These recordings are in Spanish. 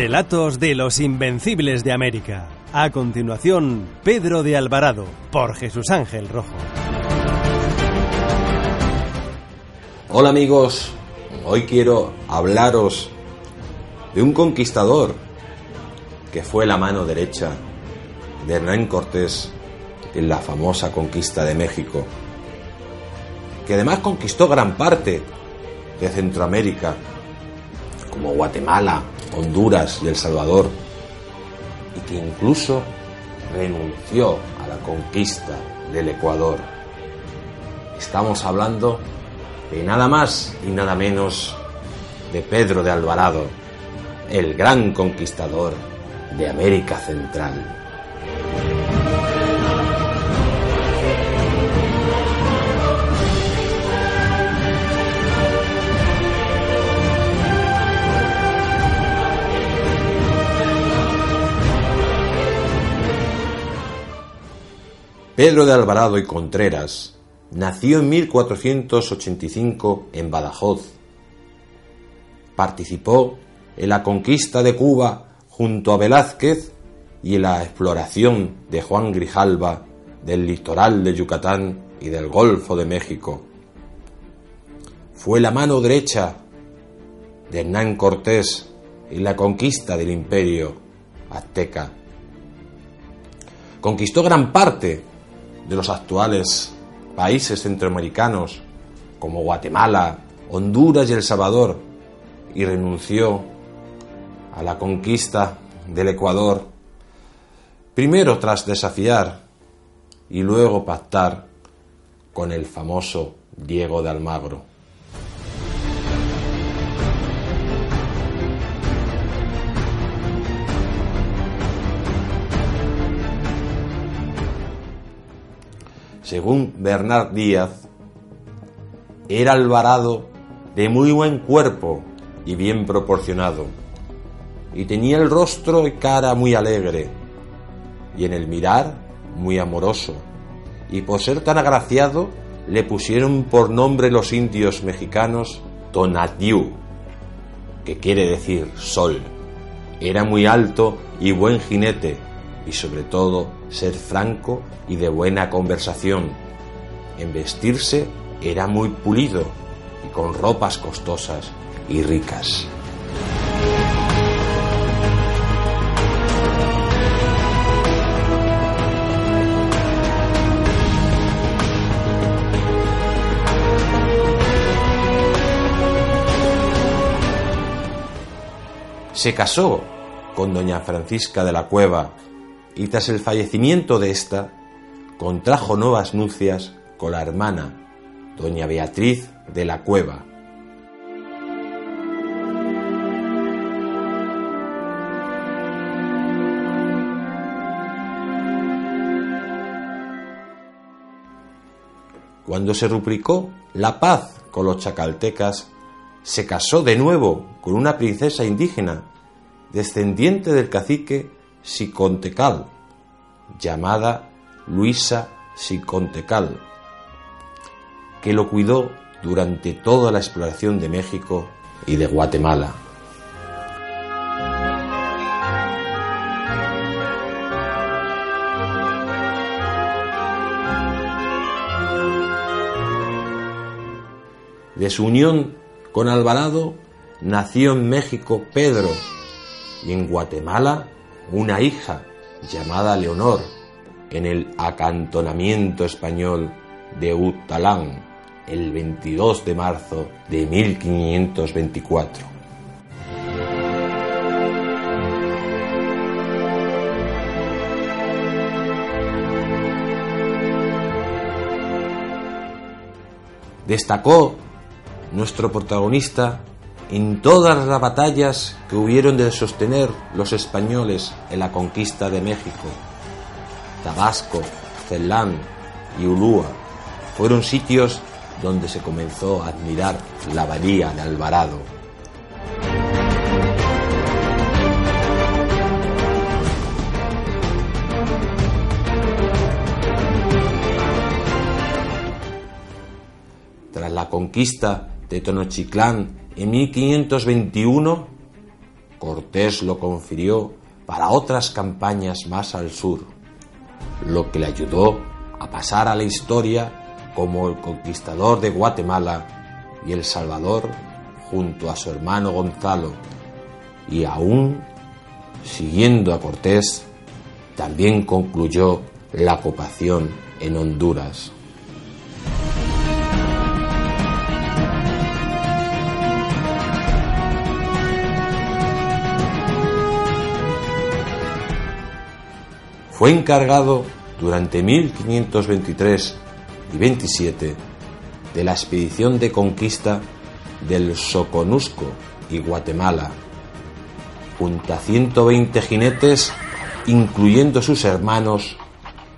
Relatos de los Invencibles de América. A continuación, Pedro de Alvarado, por Jesús Ángel Rojo. Hola amigos, hoy quiero hablaros de un conquistador que fue la mano derecha de Hernán Cortés en la famosa conquista de México, que además conquistó gran parte de Centroamérica, como Guatemala, Honduras y El Salvador, y que incluso renunció a la conquista del Ecuador. Estamos hablando de nada más y nada menos de Pedro de Alvarado, el gran conquistador de América Central. Pedro de Alvarado y Contreras nació en 1485 en Badajoz. Participó en la conquista de Cuba junto a Velázquez y en la exploración de Juan Grijalva del litoral de Yucatán y del Golfo de México. Fue la mano derecha de Hernán Cortés en la conquista del imperio azteca. Conquistó gran parte de los actuales países centroamericanos como Guatemala, Honduras y El Salvador y renunció a la conquista del Ecuador, primero tras desafiar y luego pactar con el famoso Diego de Almagro. Según Bernard Díaz, era Alvarado de muy buen cuerpo y bien proporcionado, y tenía el rostro y cara muy alegre, y en el mirar muy amoroso, y por ser tan agraciado le pusieron por nombre los indios mexicanos Tonatiuh, que quiere decir sol. Era muy alto y buen jinete, y sobre todo ser franco y de buena conversación. En vestirse era muy pulido y con ropas costosas, y ricas. Se casó con doña Francisca de la Cueva y tras el fallecimiento de ésta, contrajo nuevas nupcias con la hermana, doña Beatriz de la Cueva. Cuando se rubricó la paz con los chacaltecas, se casó de nuevo con una princesa indígena, descendiente del cacique Sicontecal, llamada Luisa Sicontecal, que lo cuidó durante toda la exploración de México y de Guatemala. De su unión con Alvarado nació en México Pedro y en Guatemala una hija llamada Leonor en el acantonamiento español de Utalán el 22 de marzo de 1524. Destacó nuestro protagonista en todas las batallas que hubieron de sostener los españoles en la conquista de México. Tabasco, Celán y Ulúa fueron sitios donde se comenzó a admirar la valía de Alvarado. Tras la conquista de Tenochtitlán en 1521, Cortés lo confirió para otras campañas más al sur, lo que le ayudó a pasar a la historia como el conquistador de Guatemala y El Salvador junto a su hermano Gonzalo, y aún siguiendo a Cortés, también concluyó la ocupación en Honduras. Fue encargado durante 1523 y 27 de la expedición de conquista del Soconusco y Guatemala, junto a 120 jinetes, incluyendo sus hermanos,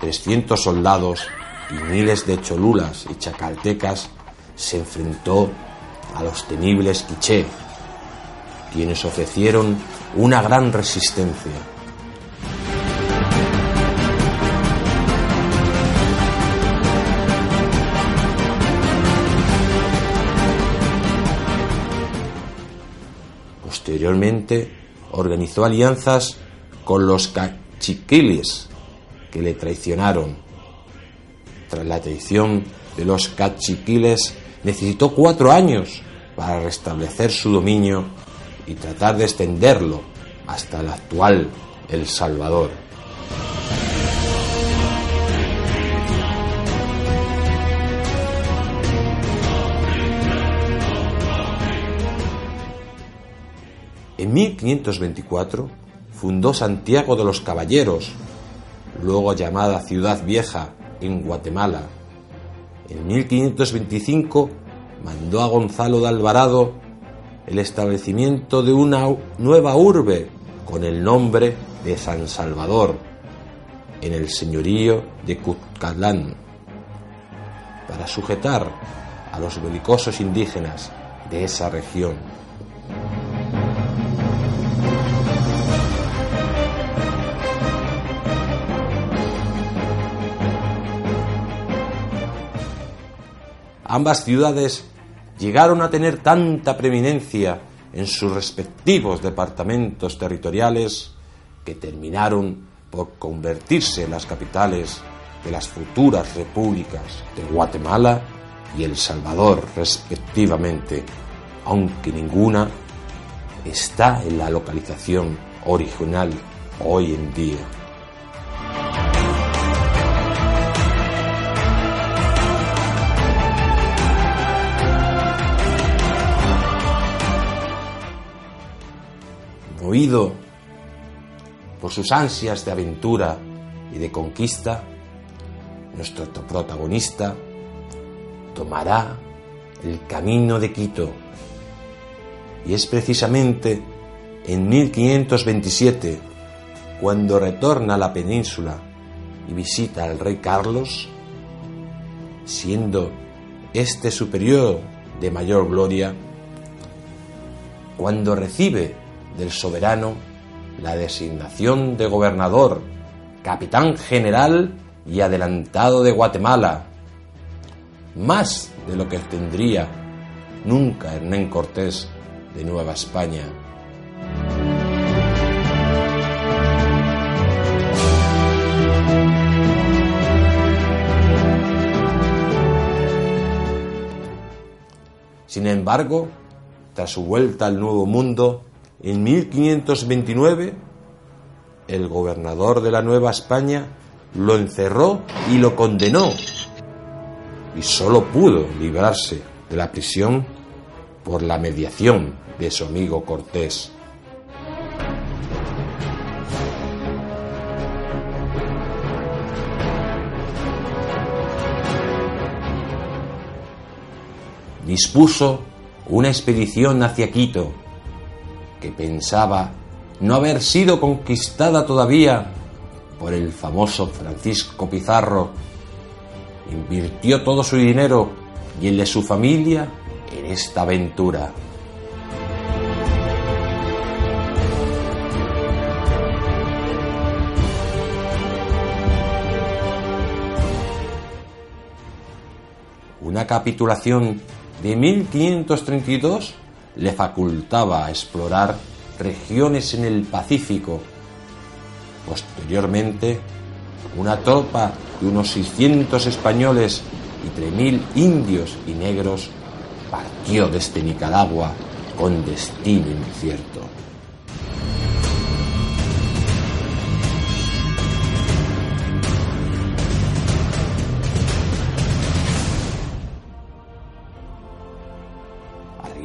300 soldados y miles de cholulas y chacaltecas, se enfrentó a los temibles quiché, quienes ofrecieron una gran resistencia. Posteriormente organizó alianzas con los cachiquiles que le traicionaron. Tras la traición de los cachiquiles necesitó cuatro años para restablecer su dominio y tratar de extenderlo hasta el actual El Salvador. En 1524 fundó Santiago de los Caballeros, luego llamada Ciudad Vieja, en Guatemala. En 1525 mandó a Gonzalo de Alvarado el establecimiento de una nueva urbe con el nombre de San Salvador, en el señorío de Cuzcatlán, para sujetar a los belicosos indígenas de esa región. Ambas ciudades llegaron a tener tanta preeminencia en sus respectivos departamentos territoriales que terminaron por convertirse en las capitales de las futuras repúblicas de Guatemala y El Salvador respectivamente, aunque ninguna está en la localización original hoy en día. Por sus ansias de aventura y de conquista, nuestro protagonista tomará el camino de Quito. Y es precisamente en 1527 cuando retorna a la península y visita al rey Carlos, siendo este superior de mayor gloria, cuando recibe del soberano la designación de gobernador, capitán general y adelantado de Guatemala, más de lo que tendría nunca Hernán Cortés de Nueva España. Sin embargo, tras su vuelta al Nuevo Mundo, en 1529, el gobernador de la Nueva España lo encerró y lo condenó y solo pudo librarse de la prisión por la mediación de su amigo Cortés. Dispuso una expedición hacia Quito, que pensaba no haber sido conquistada todavía por el famoso Francisco Pizarro invirtió todo su dinero y el de su familia en esta aventura. Una capitulación de 1532 le facultaba a explorar regiones en el Pacífico. Posteriormente, una tropa de unos 600 españoles y 3.000 indios y negros partió desde Nicaragua con destino incierto.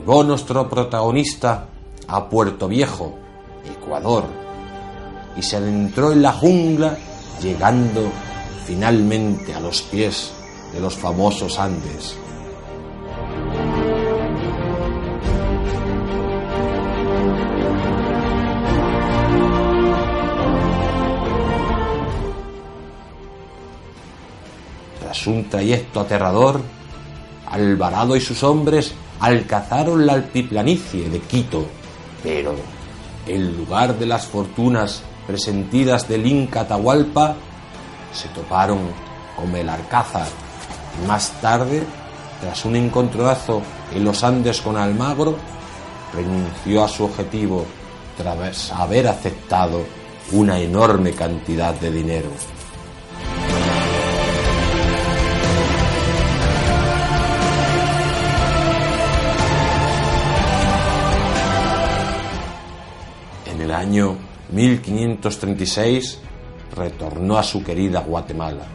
Arribó nuestro protagonista a Puerto Viejo, Ecuador, y se adentró en la jungla llegando finalmente a los pies de los famosos Andes. Tras un trayecto aterrador, Alvarado y sus hombres alcanzaron la altiplanicie de Quito, pero en lugar de las fortunas presentidas del Inca Atahualpa, se toparon con el Alcázar más tarde, tras un encontronazo en los Andes con Almagro, renunció a su objetivo tras haber aceptado una enorme cantidad de dinero. Año 1536 retornó a su querida Guatemala.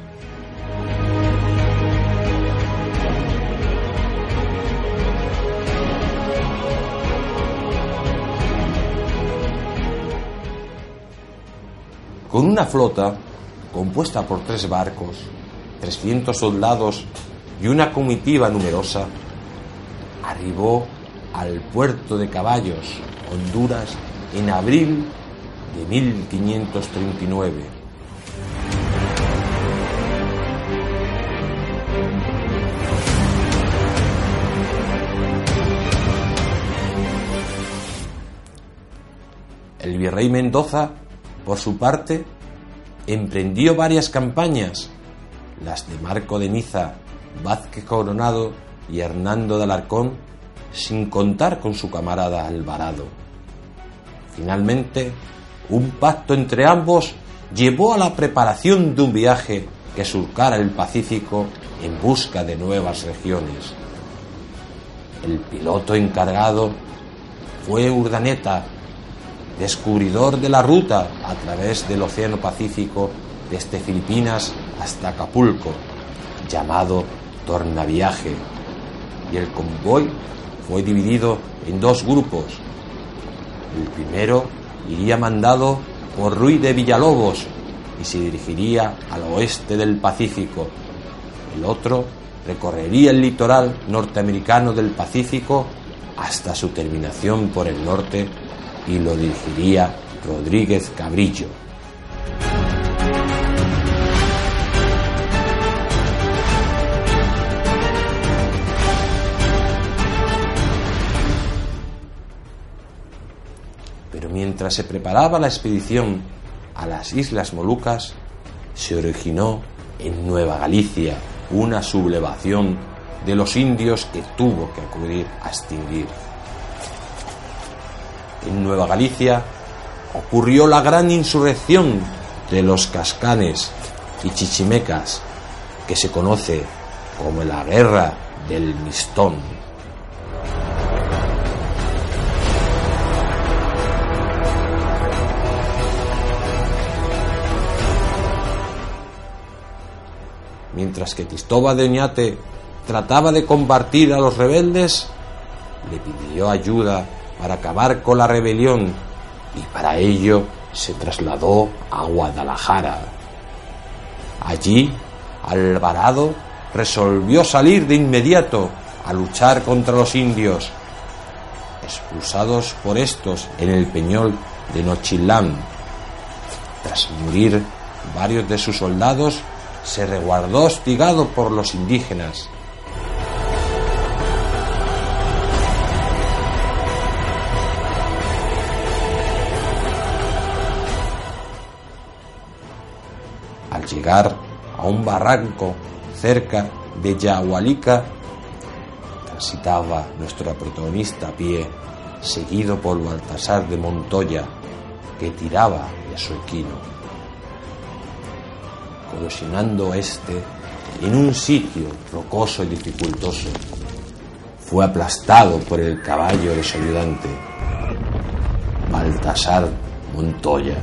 Con una flota compuesta por tres barcos, 300 soldados y una comitiva numerosa, arribó al puerto de Caballos, Honduras, en abril de 1539 El virrey Mendoza, por su parte, emprendió varias campañas, las de Marco de Niza, Vázquez Coronado y Hernando de Alarcón, sin contar con su camarada Alvarado. Finalmente, un pacto entre ambos llevó a la preparación de un viaje que surcara el Pacífico en busca de nuevas regiones. El piloto encargado fue Urdaneta, descubridor de la ruta a través del Océano Pacífico desde Filipinas hasta Acapulco, llamado Tornaviaje. Y el convoy fue dividido en dos grupos. El primero iría mandado por Ruiz de Villalobos y se dirigiría al oeste del Pacífico. El otro recorrería el litoral norteamericano del Pacífico hasta su terminación por el norte y lo dirigiría Rodríguez Cabrillo. Mientras se preparaba la expedición a las Islas Molucas, se originó en Nueva Galicia una sublevación de los indios que tuvo que acudir a extinguir. En Nueva Galicia ocurrió la gran insurrección de los cascanes y chichimecas, que se conoce como la Guerra del Mistón. Mientras que Cristóbal de Oñate trataba de combatir a los rebeldes, le pidió ayuda para acabar con la rebelión y para ello se trasladó a Guadalajara. Allí, Alvarado resolvió salir de inmediato a luchar contra los indios, expulsados por estos en el peñol de Nochilán. Tras morir varios de sus soldados, se reguardó hostigado por los indígenas. Al llegar a un barranco cerca de Yahualica, transitaba nuestro protagonista a pie, seguido por Baltasar de Montoya, que tiraba de su equino colisionando este en un sitio rocoso y dificultoso. Fue aplastado por el caballo de su ayudante, Baltasar Montoya,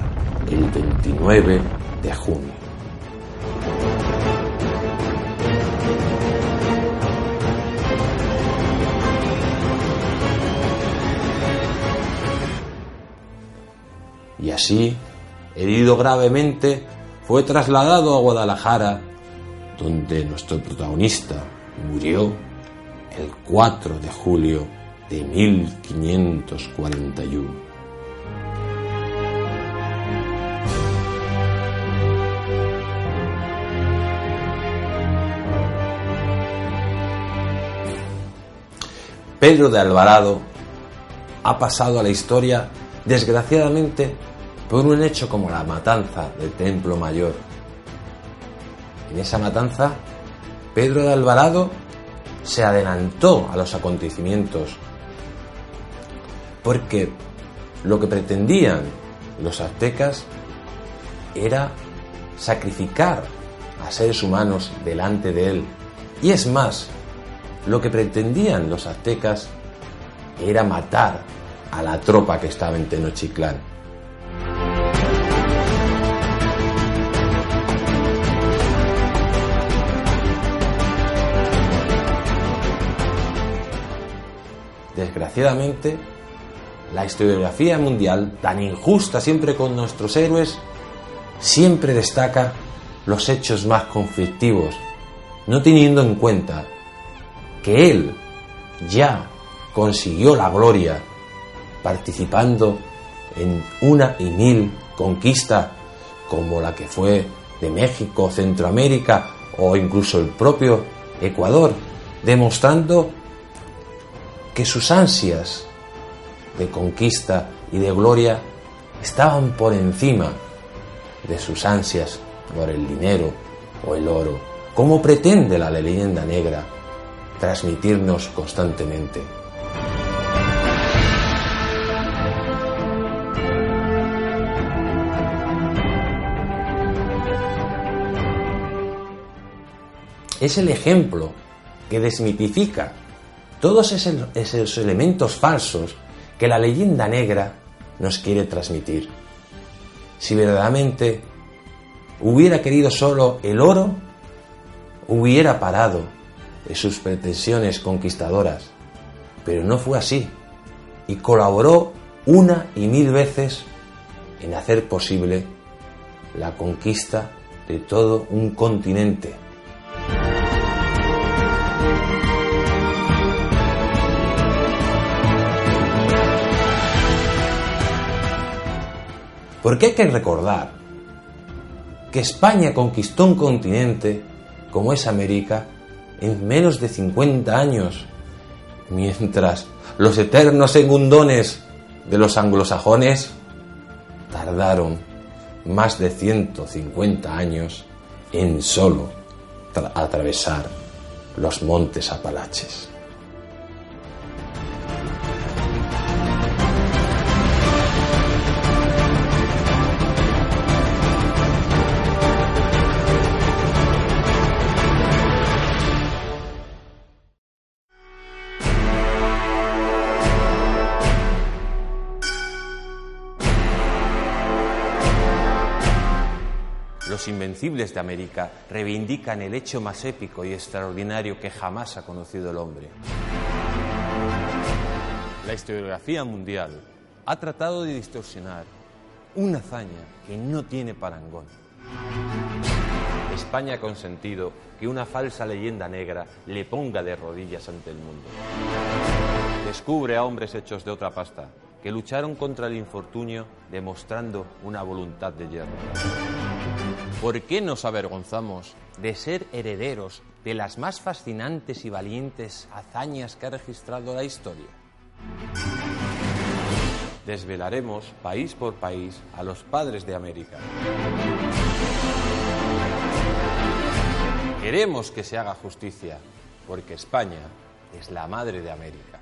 el 29 de junio. Y así, herido gravemente, fue trasladado a Guadalajara, donde nuestro protagonista murió el 4 de julio de 1541. Pedro de Alvarado ha pasado a la historia, desgraciadamente, por un hecho como la matanza del Templo Mayor. En esa matanza, Pedro de Alvarado se adelantó a los acontecimientos porque lo que pretendían los aztecas era sacrificar a seres humanos delante de él. Y es más, lo que pretendían los aztecas era matar a la tropa que estaba en Tenochtitlán. La historiografía mundial, tan injusta siempre con nuestros héroes, siempre destaca los hechos más conflictivos, no teniendo en cuenta que él ya consiguió la gloria participando en una y mil conquistas como la que fue de México, Centroamérica o incluso el propio Ecuador, demostrando que sus ansias de conquista y de gloria estaban por encima de sus ansias por el dinero o el oro, como pretende la leyenda negra transmitirnos constantemente. Es el ejemplo que desmitifica todos esos elementos falsos que la leyenda negra nos quiere transmitir. Si verdaderamente hubiera querido solo el oro, hubiera parado de sus pretensiones conquistadoras, pero no fue así y colaboró una y mil veces en hacer posible la conquista de todo un continente. Porque hay que recordar que España conquistó un continente como es América en menos de 50 años, mientras los eternos segundones de los anglosajones tardaron más de 150 años en solo atravesar los montes Apalaches. Invencibles de América reivindican el hecho más épico y extraordinario que jamás ha conocido el hombre. La historiografía mundial ha tratado de distorsionar una hazaña que no tiene parangón. España ha consentido que una falsa leyenda negra le ponga de rodillas ante el mundo. Descubre a hombres hechos de otra pasta, que lucharon contra el infortunio demostrando una voluntad de hierro. ¿Por qué nos avergonzamos de ser herederos de las más fascinantes y valientes hazañas que ha registrado la historia? Desvelaremos país por país a los padres de América. Queremos que se haga justicia, porque España es la madre de América.